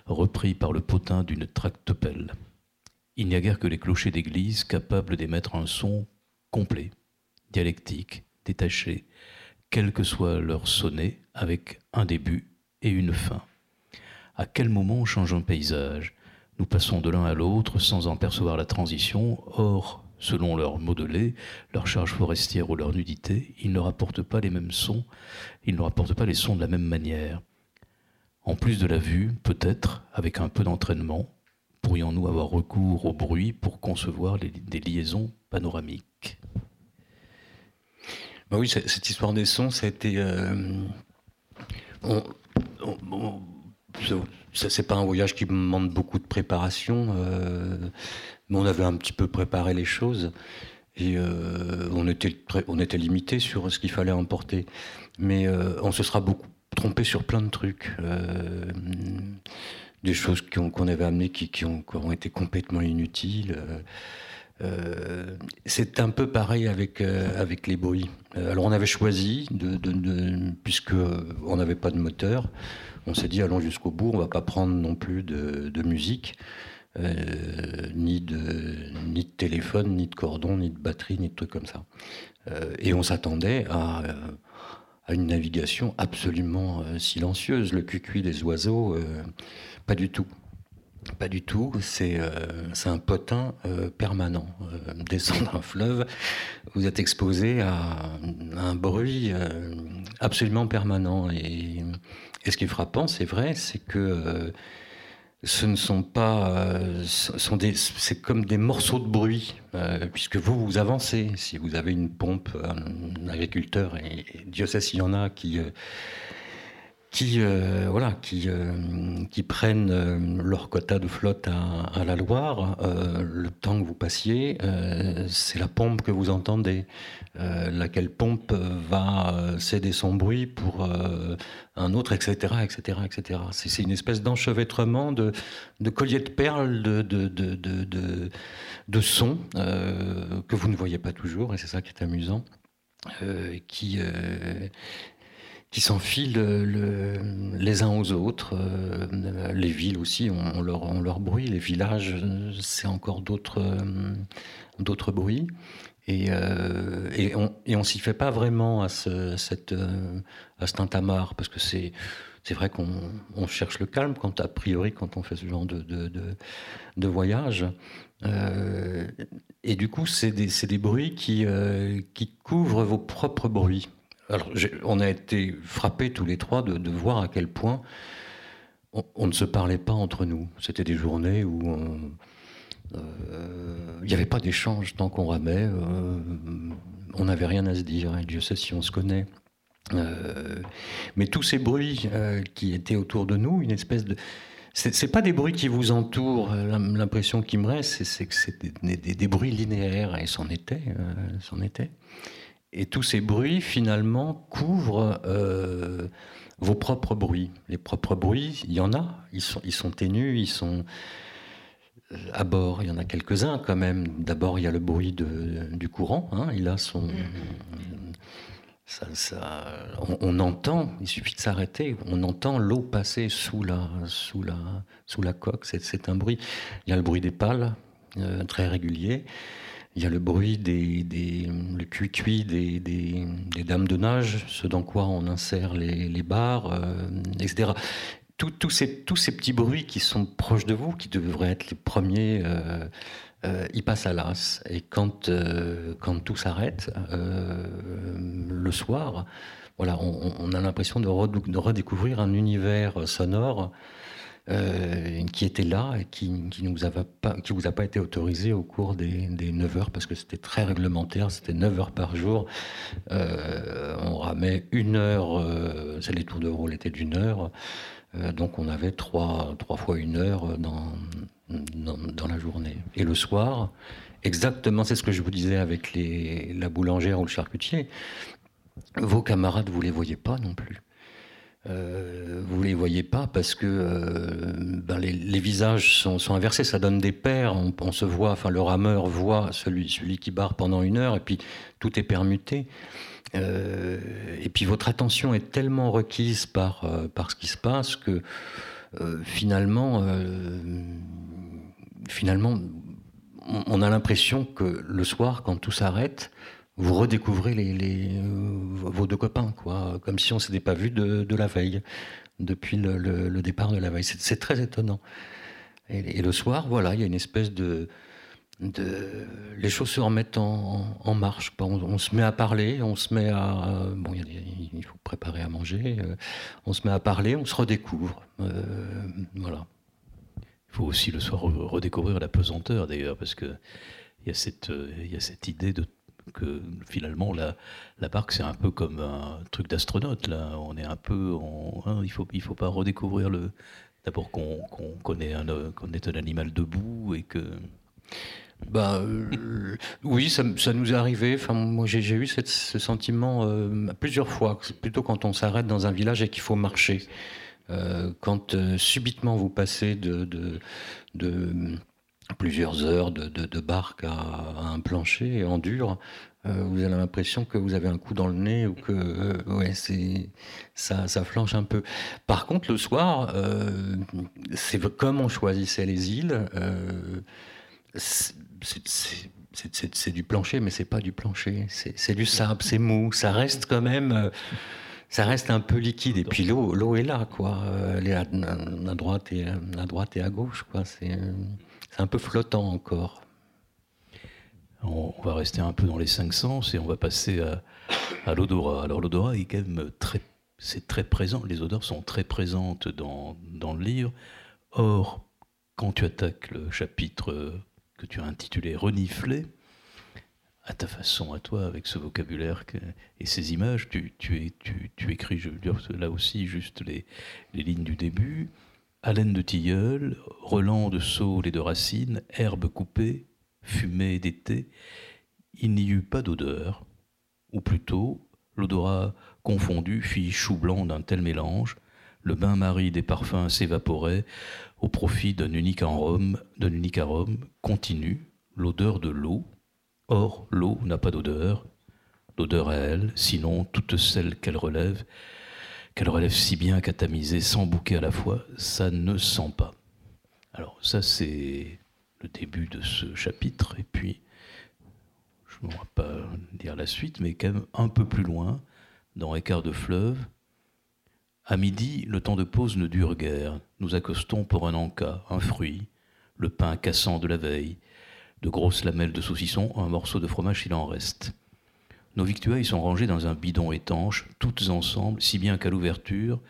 repris par le potin d'une tractopelle. Il n'y a guère que les clochers d'église capables d'émettre un son complet, dialectique, détaché, quel que soit leur sonnet, avec un début et une fin. À quel moment change un paysage? Nous passons de l'un à l'autre sans en percevoir la transition. Or, selon leur modelé, leur charge forestière ou leur nudité, ils ne rapportent pas les mêmes sons, ils ne rapportent pas les sons de la même manière. En plus de la vue, peut-être, avec un peu d'entraînement, pourrions-nous avoir recours au bruit pour concevoir des liaisons panoramiques? Bah Oui, cette histoire des sons, ça a été... Euh, c'est pas un voyage qui demande beaucoup de préparation. Euh, mais on avait un petit peu préparé les choses et euh, on, était limité sur ce qu'il fallait emporter. Mais euh, on se sera beaucoup trompé sur plein de trucs. Euh, des choses qu'on avait amenées qui, ont, été complètement inutiles. c'est un peu pareil avec, les bruits. alors on avait choisi, de, de, puisque on n'avait pas de moteur, on s'est dit allons jusqu'au bout, on va pas prendre non plus de, musique. Euh, ni, de, ni de téléphone, ni de cordon, ni de batterie, ni de trucs comme ça. Euh, et on s'attendait à, à, une navigation absolument euh, silencieuse. Le cucuit des oiseaux, pas du tout. Pas du tout, c'est un potin permanent. descendre un fleuve, vous êtes exposé à, un bruit absolument permanent. Et, et, ce qui est frappant, c'est vrai, c'est que ce ne sont pas, euh, sont des, c'est comme des morceaux de bruit, euh, puisque vous vous avancez. Si vous avez une pompe, un, agriculteur, et, Dieu sait s'il y en a qui euh, qui euh, voilà qui euh, qui prennent euh, leur quota de flotte à, la Loire le temps que vous passiez c'est la pompe que vous entendez laquelle pompe va céder son bruit pour un autre etc etc etc c'est une espèce d'enchevêtrement de, de colliers de perles de de, de, de, de sons que vous ne voyez pas toujours et c'est ça qui est amusant qui qui s'enfilent les uns aux autres. Euh, les villes aussi ont, leur, bruit, les villages, c'est encore d'autres bruits. Et, euh, on, on s'y fait pas vraiment à ce, cette, tintamarre, parce que c'est c'est vrai qu'on cherche le calme quand, a priori, quand on fait ce genre de, voyage. Euh, et du coup, c'est des, des, bruits qui, euh, qui couvrent vos propres bruits. Alors, on a été frappés tous les trois de, voir à quel point on, ne se parlait pas entre nous. C'était des journées où il n'y avait pas d'échange tant qu'on ramait. on n'avait rien à se dire. Et Dieu sait si on se connaît. Euh, mais tous ces bruits euh, qui étaient autour de nous, une espèce de. C'est pas des bruits qui vous entourent. L'impression qui me reste, c'est que c'est des, bruits linéaires, et c'en était, euh, c'en était. Et tous ces bruits, finalement, couvrent vos propres bruits. Les propres bruits, il y en a. Ils sont, ils sont ténus, ils sont à bord. Il y en a quelques-uns quand même. D'abord, il y a le bruit de, du courant. Hein. Il a son, mm-hmm on, entend, il suffit de s'arrêter, on entend l'eau passer sous la, sous la, sous la coque, c'est un bruit. Il y a le bruit des pales, euh, très régulier. Il y a le bruit des, des le cuicui des, des, dames de nage, ce dans quoi on insère les, les barres, euh, etc. Tous ces, tous ces petits bruits qui sont proches de vous, qui devraient être les premiers euh, euh, il passe à l'as. Et quand, quand tout s'arrête, le soir, voilà, on, a l'impression de, redécouvrir un univers sonore qui était là et qui qui nous, pas, qui vous a pas été autorisé au cours des, des 9 heures, parce que c'était très réglementaire, c'était 9 heures par jour. on ramait une heure, c'est les tours de rôle étaient d'une heure. donc on avait trois, trois fois une heure dans, dans, la journée. Et le soir, exactement, c'est ce que je vous disais avec les, la boulangère ou le charcutier, vos camarades, vous les voyez pas non plus. Euh, vous les voyez pas parce que euh, ben les, visages sont, inversés, ça donne des paires. On, se voit, enfin le rameur voit celui, celui qui barre pendant une heure et puis tout est permuté. Euh, et puis votre attention est tellement requise par, par ce qui se passe que finalement, finalement, on a l'impression que le soir, quand tout s'arrête, vous redécouvrez euh, vos deux copains, quoi, comme si on s'était pas vu de, la veille, depuis le, départ de la veille. C'est très étonnant. Et, le soir, voilà, il y a une espèce de, les choses se remettent en, marche. On, se met à parler, on se met à bon, il, faut préparer à manger. on se met à parler, on se redécouvre. voilà. Il faut aussi le soir redécouvrir la pesanteur d'ailleurs, parce que il y y a cette idée de que finalement la, la barque c'est un peu comme un truc d'astronaute là. On est un peu, hein, il faut, il faut pas redécouvrir le. D'abord qu'on connaît un, qu'on est un animal debout et que. Ben, euh, oui, ça, nous est arrivé. Enfin, moi, j'ai eu ce sentiment euh, plusieurs fois. Plutôt quand on s'arrête dans un village et qu'il faut marcher. Euh, quand subitement vous passez de, plusieurs heures de, barque à, un plancher en dur, euh, vous avez l'impression que vous avez un coup dans le nez ou que ouais, c'est ça, ça flanche un peu. Par contre, le soir, c'est comme on choisissait les îles. c'est du plancher, mais c'est pas du plancher. C'est du sable, c'est mou. Ça reste quand même ça reste un peu liquide. Et puis l'eau, l'eau est là, quoi. Elle est à, droite et à droite et à gauche, quoi. C'est, un peu flottant encore. On, va rester un peu dans les cinq sens et on va passer à, l'odorat. Alors l'odorat est quand même très, c'est très présent. Les odeurs sont très présentes dans, dans le livre. Or, quand tu attaques le chapitre que tu as intitulé Renifler, à ta façon, à toi, avec ce vocabulaire et ces images. Tu, tu, tu, écris, je là aussi, juste les, les lignes du début. Haleine de tilleul, relent de saules et de racines, herbes coupées, fumée d'été. Il n'y eut pas d'odeur, ou plutôt, l'odorat confondu fit chou blanc d'un tel mélange. Le bain-marie des parfums s'évaporait au profit d'un unique arôme, d'un unique arôme continu, l'odeur de l'eau, Or, l'eau n'a pas d'odeur, d'odeur à elle, sinon toute celle qu'elle relève, qu'elle relève si bien qu'à tamiser sans bouquet à la fois, ça ne sent pas. Alors ça c'est le début de ce chapitre, et puis je ne vais pas dire la suite, mais quand même un peu plus loin, dans Écart de fleuve, À midi, le temps de pause ne dure guère. Nous accostons pour un encas, un fruit, le pain cassant de la veille, de grosses lamelles de saucisson, un morceau de fromage s'il en reste. Nos victuailles sont rangées dans un bidon étanche, toutes ensemble, si bien qu'à l'ouverture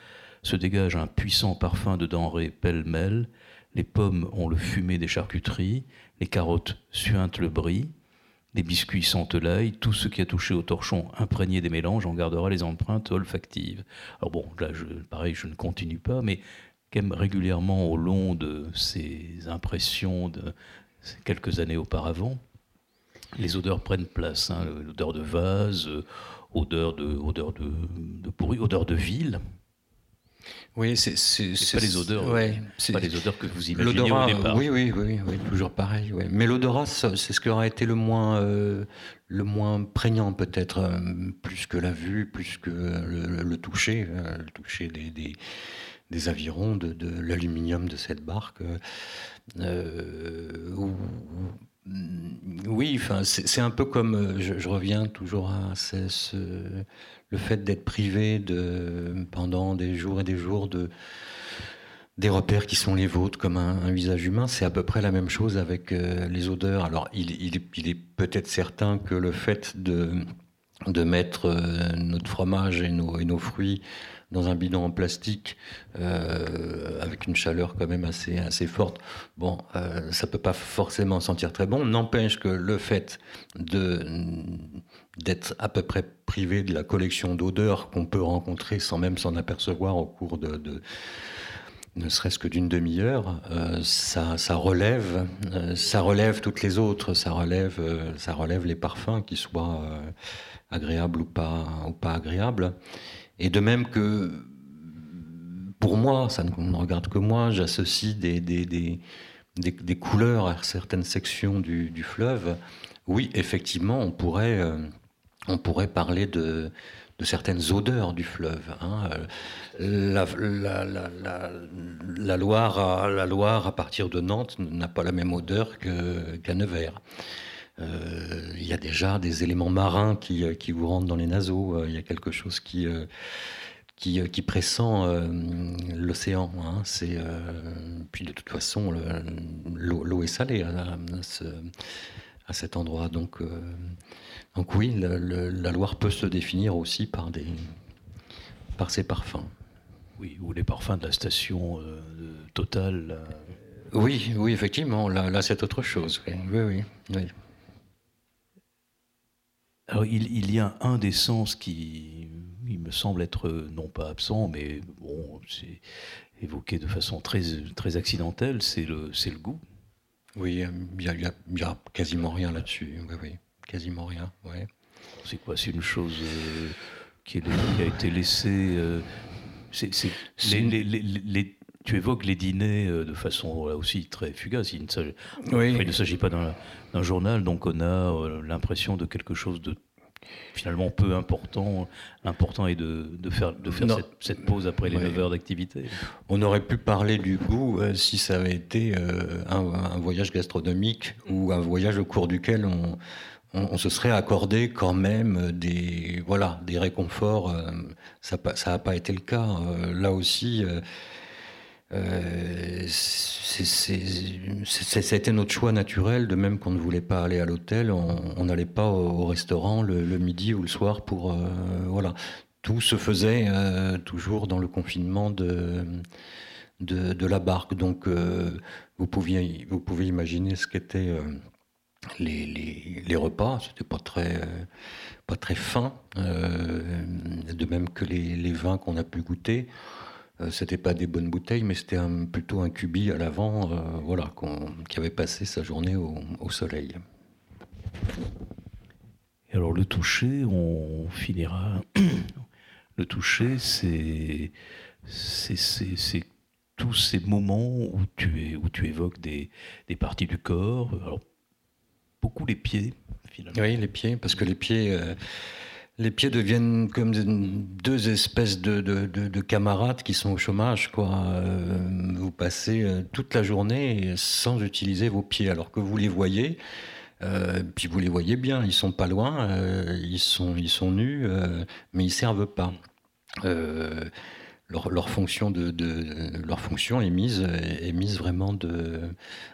se dégage un puissant parfum de denrées pêle-mêle. Les pommes ont le fumé des charcuteries, les carottes suintent le brie, les biscuits sentent l'ail, tout ce qui a touché au torchon imprégné des mélanges en gardera les empreintes olfactives. Alors bon, là, pareil, je ne continue pas, mais qu'aime régulièrement au long de ces impressions de quelques années auparavant, les odeurs prennent place. Hein, l'odeur de vase, odeur de, odeur de, de pourri, odeur de ville. Oui, c'est pas les odeurs, ouais, pas les odeurs que vous imaginez au départ. Oui, oui, oui, oui toujours pareil. Ouais. Mais l'odorat, c'est ce qui aura été le moins, euh, le moins prégnant peut-être, euh, plus que la vue, plus que le, toucher, euh, le toucher des, des, des avirons, de, de l'aluminium de cette barque. Oui, enfin, c'est un peu comme, je, reviens toujours à ce le fait d'être privé pendant des jours et des jours de, des repères qui sont les vôtres comme un, visage humain, c'est à peu près la même chose avec euh, les odeurs. Alors il, est peut-être certain que le fait de, de mettre euh, notre fromage et nos, fruits dans un bidon en plastique euh, avec une chaleur quand même assez, assez forte, bon, ça peut pas forcément sentir très bon. N'empêche que le fait de d'être à peu près privé de la collection d'odeurs qu'on peut rencontrer sans même s'en apercevoir au cours de, ne serait-ce que d'une demi-heure, euh, ça, relève, euh, ça relève toutes les autres, ça relève, euh, ça relève les parfums, qui soient agréables ou pas, ou pas agréables. Et de même que pour moi, ça ne regarde que moi, j'associe des des, couleurs à certaines sections du, fleuve. Oui, effectivement, on pourrait on pourrait parler de, certaines odeurs du fleuve. Hein. La, Loire à, la Loire, à partir de Nantes, n'a pas la même odeur qu'à Nevers. Euh, il y a déjà des éléments marins qui, vous rentrent dans les naseaux. Euh, il y a quelque chose qui, euh, qui, pressent l'océan. Hein. puis de toute façon, l'eau est salée à, à, cet endroit. Donc donc oui, la Loire peut se définir aussi par, des, par ses parfums. Oui, ou les parfums de la station euh, Total. Oui, oui, effectivement. Là, c'est autre chose. Oui, oui, oui. Alors, il, y a un des sens qui, il me semble être non pas absent, mais bon, c'est évoqué de façon très, très accidentelle, c'est le, le goût. Oui, il n'y a, a, quasiment rien là-dessus. Oui, oui quasiment rien. Ouais. C'est quoi? C'est une chose euh, qui, a été laissée. Euh, tu évoques les dîners euh, de façon aussi très fugace. Il ne s'agit pas d'un journal, donc on a l'impression de quelque chose de finalement peu important. L'important est de, faire, de faire cette, pause après les 9 heures d'activité. On aurait pu parler du goût si ça avait été un, voyage gastronomique ou un voyage au cours duquel on, on, se serait accordé quand même des, voilà, des réconforts. Euh, ça n'a pas été le cas. Euh, là aussi, euh, c'était notre choix naturel, de même qu'on ne voulait pas aller à l'hôtel, on n'allait pas au, restaurant le, midi ou le soir pour... voilà. Tout se faisait toujours dans le confinement de, de, la barque. Donc vous, pouviez, vous pouvez imaginer ce qu'était les, les, repas, c'était pas très, pas très fin, euh, de même que les vins qu'on a pu goûter. Euh, c'était pas des bonnes bouteilles, mais c'était plutôt un cubi à l'avant, euh, voilà, qui avait passé sa journée au, au soleil. Et alors le toucher, on finira. le toucher, c'est c'est tous ces moments où tu, es, où tu évoques des, des parties du corps. Alors, beaucoup les pieds, finalement. Oui, les pieds, parce que les pieds, euh, les pieds deviennent comme deux espèces de, de, camarades qui sont au chômage. Quoi. Euh, vous passez euh, toute la journée sans utiliser vos pieds, alors que vous les voyez. puis vous les voyez bien, ils sont pas loin, ils, sont, nus, mais ils servent pas. leur, fonction leur fonction est mise vraiment de,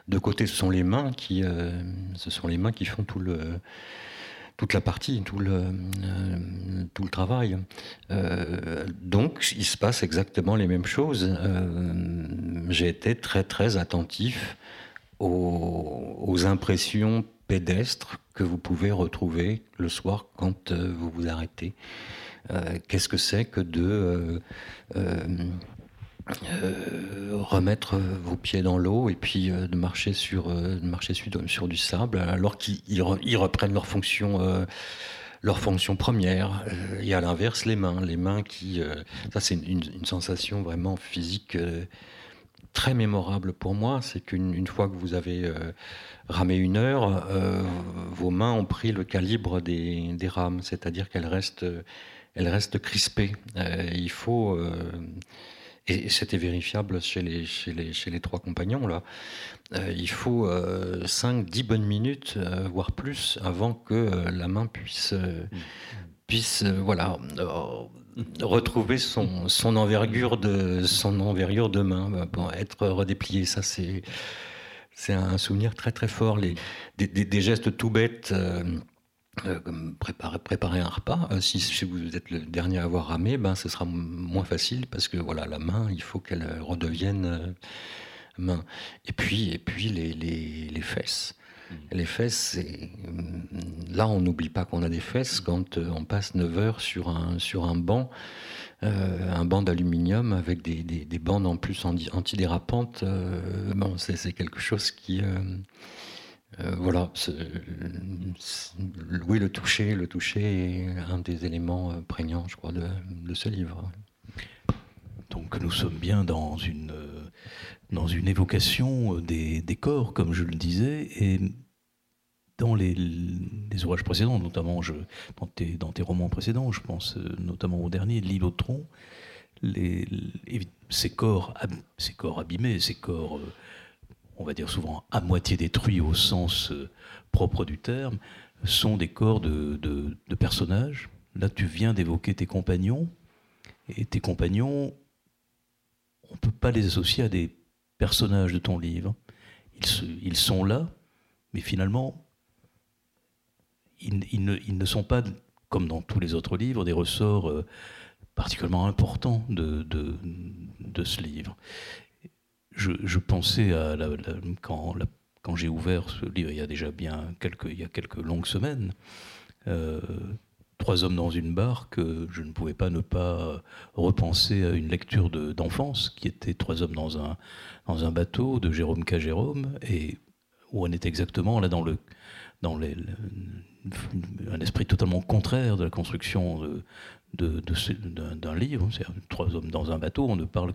de côté. Ce sont les mains qui ce sont les mains qui font tout le toute la partie, tout le, euh, travail. Euh, donc, il se passe exactement les mêmes choses. Euh, j'ai été très, très attentif aux, impressions pédestres que vous pouvez retrouver le soir quand vous vous arrêtez. Qu'est-ce que c'est que de euh, remettre vos pieds dans l'eau et puis euh, de marcher sur, euh, de marcher sur, du sable alors qu'ils reprennent leur fonction, leur fonction première. et à l'inverse, les mains. Les mains qui. ça, c'est une, une, sensation vraiment physique très mémorable pour moi. C'est qu'une fois que vous avez ramé une heure, vos mains ont pris le calibre des, des rames, c'est-à-dire qu'elles restent, elles restent crispées. il faut et c'était vérifiable chez les, trois compagnons. Là. Euh, il faut 5-10 euh, bonnes minutes, euh, voire plus, avant que la main puisse, puisse voilà, retrouver son, envergure de, son envergure de main, être redéplié. Ça, c'est, un souvenir très très fort. Les, des, gestes tout bêtes. Euh, préparer, préparer, un repas. Euh, si, vous êtes le dernier à avoir ramé, ben, ce sera moins facile parce que voilà, la main, il faut qu'elle redevienne euh, main. Et puis, et puis les, les, les fesses. Mmh. Les fesses, là, on n'oublie pas qu'on a des fesses quand on passe 9 heures sur un, sur un banc, un banc d'aluminium avec des, des, des, bandes en plus antidérapantes. bon, c'est quelque chose qui euh, voilà, oui, le toucher, le toucher est un des éléments euh, prégnants, je crois, de, ce livre. Donc nous sommes bien dans une, euh, dans une évocation des, corps, comme je le disais, et dans les, ouvrages précédents, notamment dans, tes, dans, tes, romans précédents, je pense notamment au dernier, L'île au tronc, ces, corps, ces corps abîmés, ces corps on va dire souvent à moitié détruits au sens euh, propre du terme, sont des corps de, personnages. Là, tu viens d'évoquer tes compagnons, et tes compagnons, on ne peut pas les associer à des personnages de ton livre. Ils, sont là, mais finalement, ils, ne, sont pas, comme dans tous les autres livres, des ressorts euh, particulièrement importants de, de, ce livre je, pensais à la, quand, j'ai ouvert ce livre, il y a déjà bien quelques, il y a quelques longues semaines, euh, Trois hommes dans une barque, je ne pouvais pas ne pas repenser à une lecture d'enfance qui était Trois hommes dans un, dans un bateau de Jérôme K. Jérôme, et où on est exactement là dans, le, dans les, un esprit totalement contraire de la construction de, d'un livre. C'est trois hommes dans un bateau, on ne parle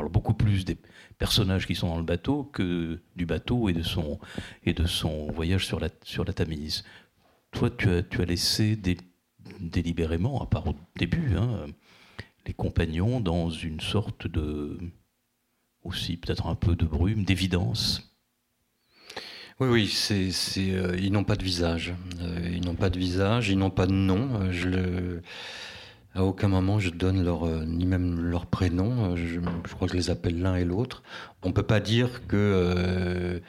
parle beaucoup plus des personnages qui sont dans le bateau que du bateau et de son, et de son voyage sur la, sur la Tamise. Toi, tu as, tu as laissé délibérément, à part au début, hein, les compagnons dans une sorte de. aussi peut-être un peu de brume, d'évidence. Oui, oui, c'est, euh, ils n'ont pas de visage. Euh, ils n'ont pas de visage, ils n'ont pas de nom. Euh, je le à aucun moment je donne leur, euh, ni même leur prénom. Euh, je, crois que je les appelle l'un et l'autre. On ne peut pas dire que euh,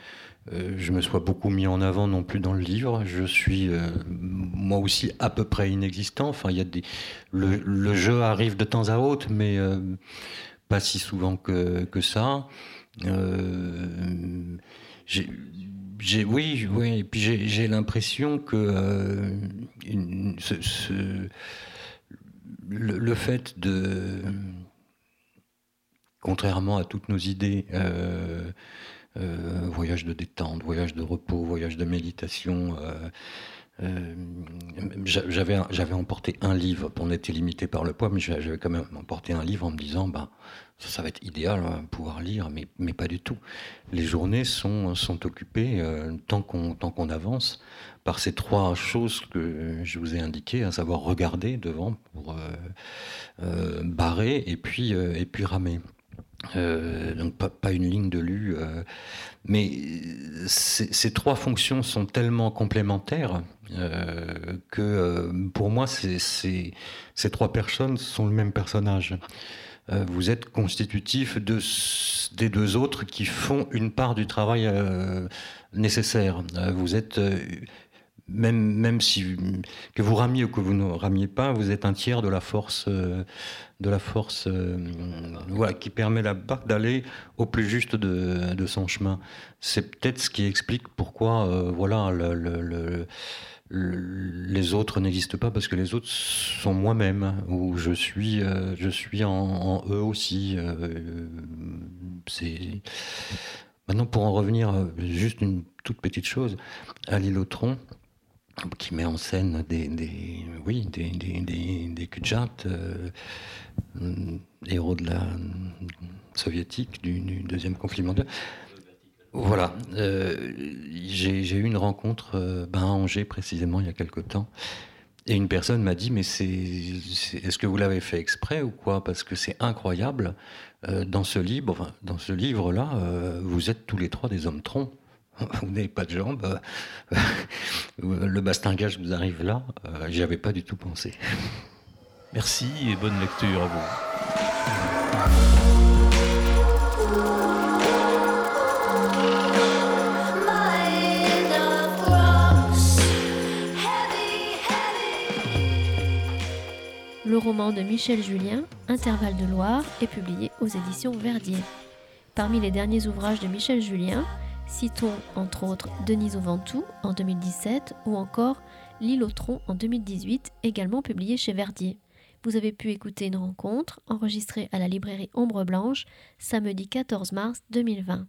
je me sois beaucoup mis en avant non plus dans le livre. Je suis moi aussi à peu près inexistant. Enfin, y a des, le, jeu arrive de temps à autre, mais pas si souvent que, que ça. j'ai, oui, oui, et puis j'ai, l'impression que ce le, fait de, contrairement à toutes nos idées, euh, euh, voyage de détente, voyage de repos, voyage de méditation, euh, j'avais, emporté un livre, on était limité par le poids, mais j'avais quand même emporté un livre en me disant, ben, ça, va être idéal, hein, pouvoir lire, mais, mais pas du tout. Les journées sont, sont occupées tant, qu'on, tant qu'on avance par ces trois choses que je vous ai indiquées, à savoir regarder devant pour euh, euh, barrer et puis, euh, et puis ramer. donc pas, pas, une ligne de lu, mais ces trois fonctions sont tellement complémentaires que pour moi ces trois personnes sont le même personnage. Euh, vous êtes constitutif de, des deux autres qui font une part du travail euh, nécessaire. vous êtes même, même si que vous ramiez ou que vous ne ramiez pas, vous êtes un tiers de la force, de la force qui permet la barque d'aller au plus juste de, son chemin. C'est peut-être ce qui explique pourquoi voilà, le les autres n'existent pas parce que les autres sont moi-même ou je suis euh, je suis en, eux aussi euh, maintenant pour en revenir euh, juste une toute petite chose à l'îlotron qui met en scène des, des oui des des, des, des héros de la soviétique du, du deuxième conflit mondial voilà, euh, j'ai eu une rencontre euh, ben, à Angers précisément il y a quelque temps. Et une personne m'a dit, mais c'est, est-ce que vous l'avez fait exprès ou quoi? Parce que c'est incroyable. Euh, dans ce livre, dans ce livre-là, vous êtes tous les trois des hommes troncs. Vous n'avez pas de jambes. le bastingage vous arrive là. J'y avais pas du tout pensé. Merci et bonne lecture à vous. Le roman de Michel Julien, Intervalle de Loire, est publié aux éditions Verdier. Parmi les derniers ouvrages de Michel Julien, citons entre autres Denise au Ventoux en 2017 ou encore L'île au tronc en 2018, également publié chez Verdier. Vous avez pu écouter une rencontre enregistrée à la librairie Ombre Blanche samedi 14 mars 2020.